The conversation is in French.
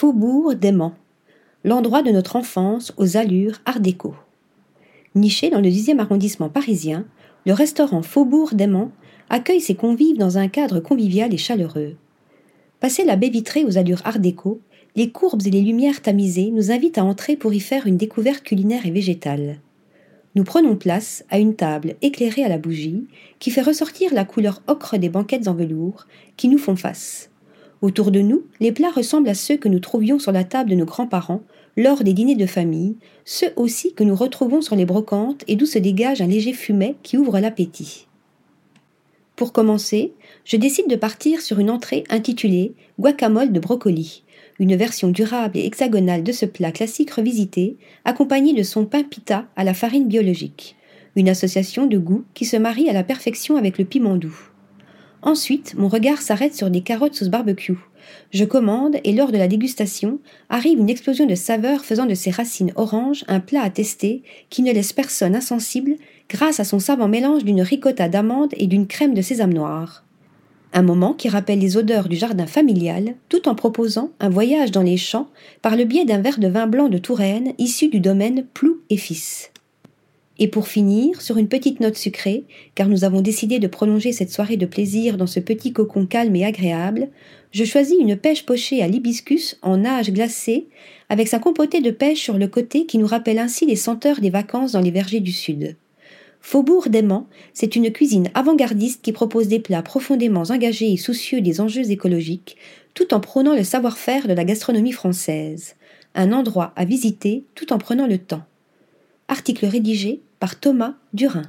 Faubourg d'Aimant, l'endroit de notre enfance aux allures art déco. Niché dans le 10e arrondissement parisien, le restaurant Faubourg d'Aimant accueille ses convives dans un cadre convivial et chaleureux. Passé la baie vitrée aux allures art déco, les courbes et les lumières tamisées nous invitent à entrer pour y faire une découverte culinaire et végétale. Nous prenons place à une table éclairée à la bougie qui fait ressortir la couleur ocre des banquettes en velours qui nous font face. Autour de nous, les plats ressemblent à ceux que nous trouvions sur la table de nos grands-parents lors des dîners de famille, ceux aussi que nous retrouvons sur les brocantes et d'où se dégage un léger fumet qui ouvre l'appétit. Pour commencer, je décide de partir sur une entrée intitulée Guacamole de brocoli, une version durable et hexagonale de ce plat classique revisité, accompagné de son pain pita à la farine biologique, une association de goût qui se marie à la perfection avec le piment doux. Ensuite, mon regard s'arrête sur des carottes sauce barbecue. Je commande et lors de la dégustation arrive une explosion de saveurs faisant de ces racines oranges un plat à tester qui ne laisse personne insensible grâce à son savant mélange d'une ricotta d'amande et d'une crème de sésame noir. Un moment qui rappelle les odeurs du jardin familial, tout en proposant un voyage dans les champs par le biais d'un verre de vin blanc de Touraine issu du domaine Plou et Fils. Et pour finir, sur une petite note sucrée, car nous avons décidé de prolonger cette soirée de plaisir dans ce petit cocon calme et agréable, je choisis une pêche pochée à l'hibiscus en nage glacé, avec sa compotée de pêche sur le côté qui nous rappelle ainsi les senteurs des vacances dans les vergers du sud. Faubourg d'Aimant, c'est une cuisine avant-gardiste qui propose des plats profondément engagés et soucieux des enjeux écologiques, tout en prônant le savoir-faire de la gastronomie française. Un endroit à visiter tout en prenant le temps. Article rédigé par Thomas Durin.